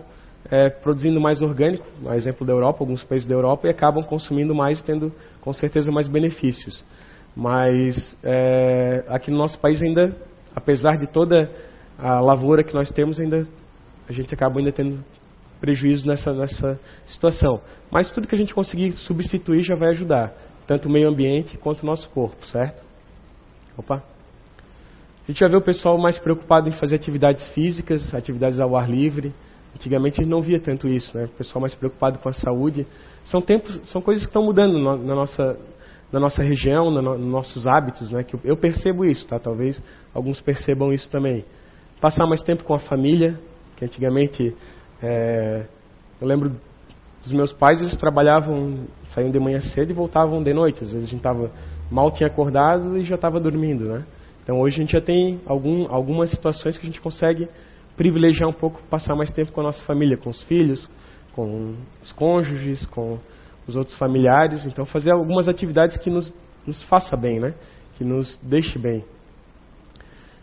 é, produzindo mais orgânico, no exemplo da Europa, alguns países da Europa, e acabam consumindo mais, tendo com certeza mais benefícios. Mas é, aqui no nosso país ainda, apesar de toda a lavoura que nós temos, ainda a gente acaba ainda tendo prejuízo nessa, nessa situação. Mas tudo que a gente conseguir substituir já vai ajudar, tanto o meio ambiente quanto o nosso corpo, certo? Opa. A gente já vê o pessoal mais preocupado em fazer atividades físicas, atividades ao ar livre. Antigamente a gente não via tanto isso, né? O pessoal mais preocupado com a saúde. São tempos, são coisas que estão mudando na nossa na nossa região, nos nossos hábitos, né? Que eu percebo isso, tá? Talvez alguns percebam isso também. Passar mais tempo com a família, que antigamente é, eu lembro dos meus pais, eles trabalhavam, saíam de manhã cedo e voltavam de noite. Às vezes a gente tava, mal tinha acordado e já estava dormindo, né? Então hoje a gente já tem algum, algumas situações que a gente consegue privilegiar um pouco, passar mais tempo com a nossa família, com os filhos, com os cônjuges, com os outros familiares. Então fazer algumas atividades que nos, nos faça bem, né? Que nos deixe bem.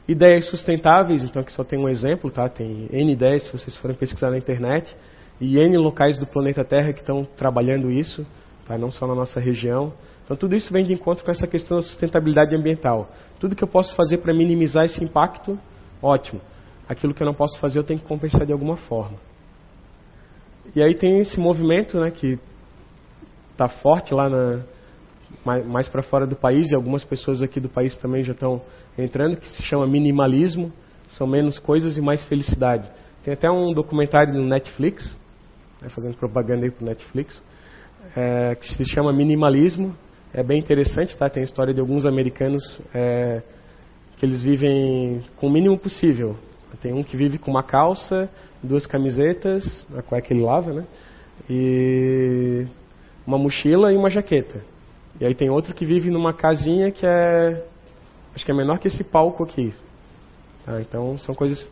Ideias sustentáveis, então aqui só tem um exemplo, tá? Tem N ideias se vocês forem pesquisar na internet e N locais do planeta Terra que estão trabalhando isso, tá? Não só na nossa região. Então tudo isso vem de encontro com essa questão da sustentabilidade ambiental. Tudo que eu posso fazer para minimizar esse impacto, ótimo. Aquilo que eu não posso fazer, eu tenho que compensar de alguma forma. E aí tem esse movimento, né, que está forte lá na, mais, para fora do país, e algumas pessoas aqui do país também já estão entrando, que se chama minimalismo, são menos coisas e mais felicidade. Tem até um documentário no Netflix, né, fazendo propaganda aí para o Netflix, é, que se chama Minimalismo, é bem interessante, tá? Tem a história de alguns americanos é, que eles vivem com o mínimo possível. Tem um que vive com uma calça, duas camisetas, a cueca ele lava, né? E uma mochila e uma jaqueta. E aí tem outro que vive numa casinha que é. Acho que é menor que esse palco aqui. Tá? Então são coisas.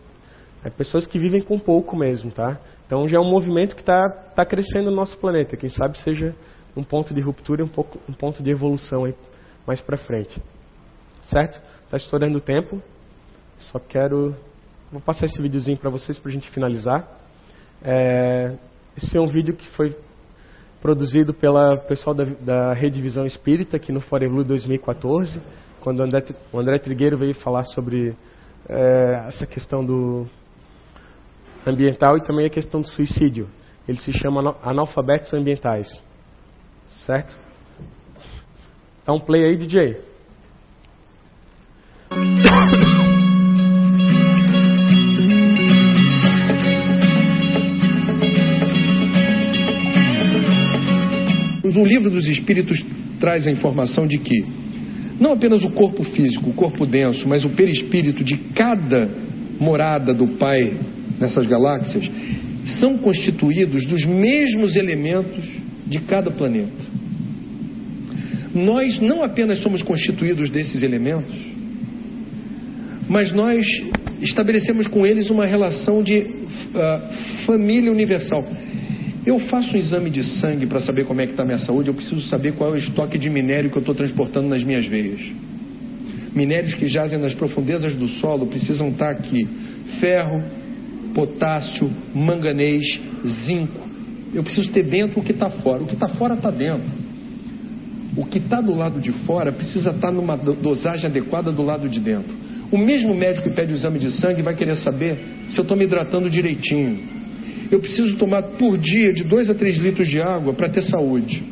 É pessoas que vivem com pouco mesmo, tá? Então já é um movimento que está tá crescendo no nosso planeta. Quem sabe seja um ponto de ruptura um, pouco, um ponto de evolução aí mais para frente. Certo? Está estourando o tempo. Só quero. Vou passar esse videozinho para vocês para a gente finalizar. É, esse é um vídeo que foi produzido pela pessoal da, da Rede Visão Espírita aqui no Blue 2014, quando o André, o André Trigueiro veio falar sobre é, essa questão do ambiental e também a questão do suicídio. Ele se chama Analfabetos Ambientais. Certo? Dá um play aí, DJ. o livro dos Espíritos traz a informação de que não apenas o corpo físico, o corpo denso, mas o perispírito de cada morada do Pai nessas galáxias são constituídos dos mesmos elementos de cada planeta. Nós não apenas somos constituídos desses elementos, mas nós estabelecemos com eles uma relação de uh, família universal. Eu faço um exame de sangue para saber como é que está a minha saúde, eu preciso saber qual é o estoque de minério que eu estou transportando nas minhas veias. Minérios que jazem nas profundezas do solo precisam estar aqui. Ferro, potássio, manganês, zinco. Eu preciso ter dentro o que está fora. O que está fora está dentro. O que está do lado de fora precisa estar tá numa dosagem adequada do lado de dentro. O mesmo médico que pede o exame de sangue vai querer saber se eu estou me hidratando direitinho. Eu preciso tomar por dia de 2 a 3 litros de água para ter saúde.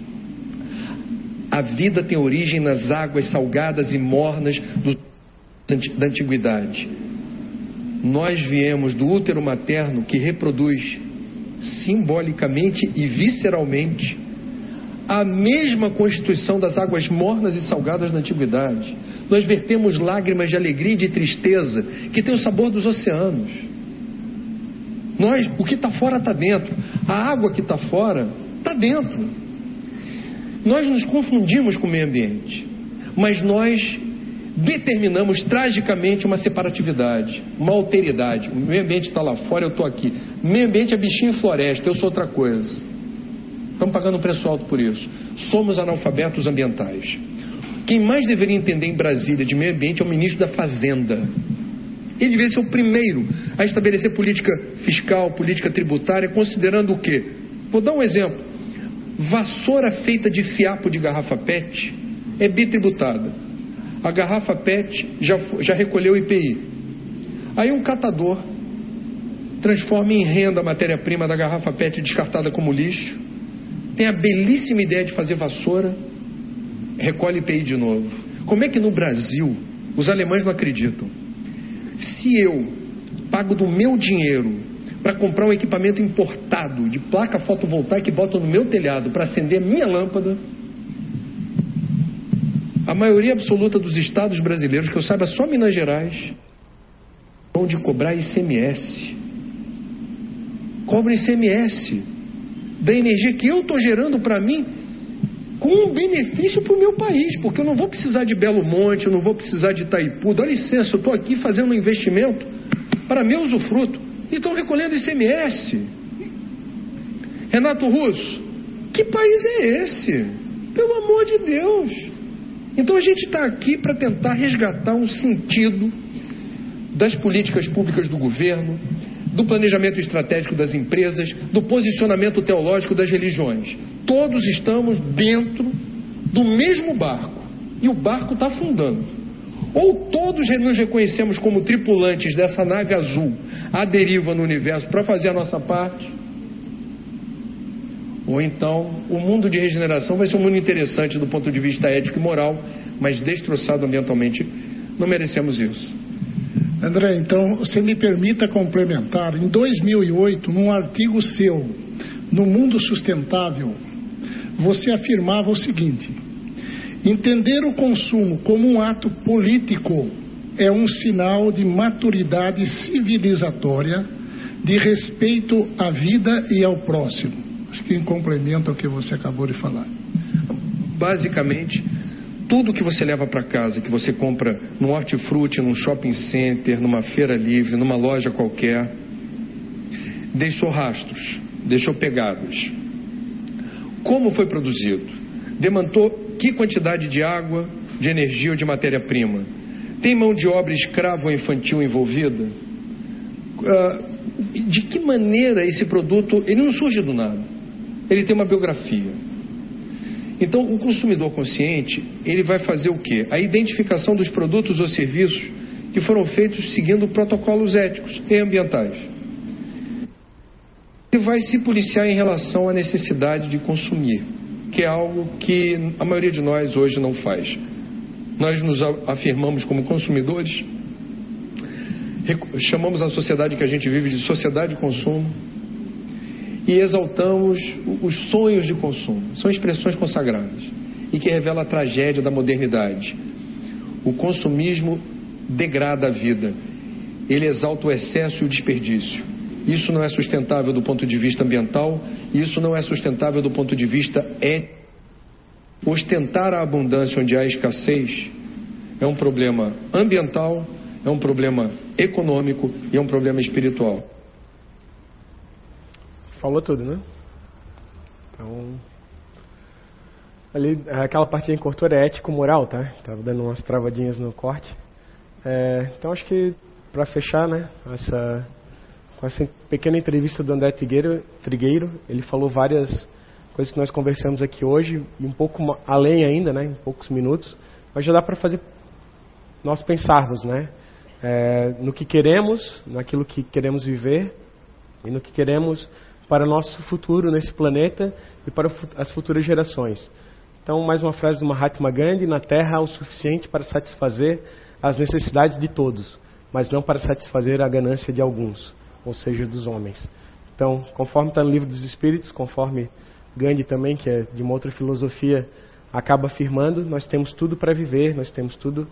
A vida tem origem nas águas salgadas e mornas do, da antiguidade. Nós viemos do útero materno que reproduz simbolicamente e visceralmente a mesma constituição das águas mornas e salgadas da antiguidade. Nós vertemos lágrimas de alegria e de tristeza que tem o sabor dos oceanos. Nós, o que está fora está dentro. A água que está fora está dentro. Nós nos confundimos com o meio ambiente, mas nós determinamos tragicamente uma separatividade, uma alteridade. O meio ambiente está lá fora, eu estou aqui. O meio ambiente é bichinho floresta, eu sou outra coisa. Estamos pagando um preço alto por isso. Somos analfabetos ambientais. Quem mais deveria entender em Brasília de meio ambiente é o ministro da Fazenda. Ele deveria ser o primeiro a estabelecer política fiscal, política tributária, considerando o quê? Vou dar um exemplo. Vassoura feita de fiapo de garrafa PET é bitributada. A garrafa PET já, já recolheu IPI. Aí um catador transforma em renda a matéria-prima da garrafa PET descartada como lixo tem a belíssima ideia de fazer vassoura, recolhe IPI de novo. Como é que no Brasil os alemães não acreditam? Se eu pago do meu dinheiro para comprar um equipamento importado de placa fotovoltaica e boto no meu telhado para acender a minha lâmpada, a maioria absoluta dos estados brasileiros, que eu saiba só Minas Gerais, vão de cobrar ICMS. Cobra ICMS da energia que eu estou gerando para mim com um benefício para o meu país, porque eu não vou precisar de Belo Monte, eu não vou precisar de Itaipu. Dá licença, eu estou aqui fazendo um investimento para meu usufruto e estão recolhendo ICMS. Renato Russo, que país é esse? Pelo amor de Deus. Então a gente está aqui para tentar resgatar um sentido das políticas públicas do governo, do planejamento estratégico das empresas, do posicionamento teológico das religiões. Todos estamos dentro do mesmo barco e o barco está afundando. Ou todos nos reconhecemos como tripulantes dessa nave azul à deriva no universo para fazer a nossa parte, ou então o mundo de regeneração vai ser um mundo interessante do ponto de vista ético e moral, mas destroçado ambientalmente. Não merecemos isso. André, então você me permita complementar. Em 2008, num artigo seu, no Mundo Sustentável, você afirmava o seguinte: entender o consumo como um ato político é um sinal de maturidade civilizatória, de respeito à vida e ao próximo. Acho que em complemento ao que você acabou de falar. Basicamente, tudo que você leva para casa, que você compra num hortifruti, num shopping center, numa feira livre, numa loja qualquer, deixou rastros, deixou pegadas. Como foi produzido? Demandou que quantidade de água, de energia ou de matéria-prima? Tem mão de obra escrava ou infantil envolvida? Uh, de que maneira esse produto, ele não surge do nada. Ele tem uma biografia. Então, o consumidor consciente, ele vai fazer o quê? A identificação dos produtos ou serviços que foram feitos seguindo protocolos éticos e ambientais. Ele vai se policiar em relação à necessidade de consumir, que é algo que a maioria de nós hoje não faz. Nós nos afirmamos como consumidores, chamamos a sociedade que a gente vive de sociedade de consumo, e exaltamos os sonhos de consumo. São expressões consagradas e que revelam a tragédia da modernidade. O consumismo degrada a vida, ele exalta o excesso e o desperdício. Isso não é sustentável do ponto de vista ambiental, isso não é sustentável do ponto de vista ético. Ostentar a abundância onde há escassez é um problema ambiental, é um problema econômico e é um problema espiritual. Falou tudo, né? Então, Ali, aquela partinha que cortou era ético-moral, tá? Tava dando umas travadinhas no corte. É, então acho que para fechar, né, essa, com essa pequena entrevista do André Trigueiro, Trigueiro, ele falou várias coisas que nós conversamos aqui hoje e um pouco além ainda, né, em poucos minutos, mas já dá para fazer nós pensarmos, né, é, no que queremos, naquilo que queremos viver e no que queremos para o nosso futuro nesse planeta e para as futuras gerações. Então, mais uma frase do Mahatma Gandhi: na Terra há o suficiente para satisfazer as necessidades de todos, mas não para satisfazer a ganância de alguns, ou seja, dos homens. Então, conforme está no livro dos Espíritos, conforme Gandhi também, que é de uma outra filosofia, acaba afirmando: nós temos tudo para viver, nós temos tudo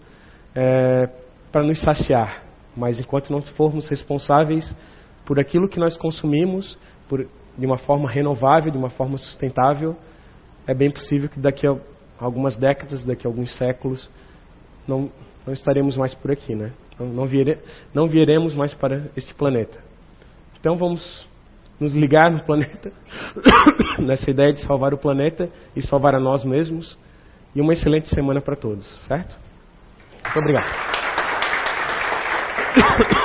é, para nos saciar, mas enquanto não formos responsáveis por aquilo que nós consumimos, por, de uma forma renovável, de uma forma sustentável, é bem possível que daqui a algumas décadas, daqui a alguns séculos, não, não estaremos mais por aqui, né? Não, não, não viremos mais para este planeta. Então vamos nos ligar no planeta, nessa ideia de salvar o planeta e salvar a nós mesmos. E uma excelente semana para todos, certo? Muito obrigado.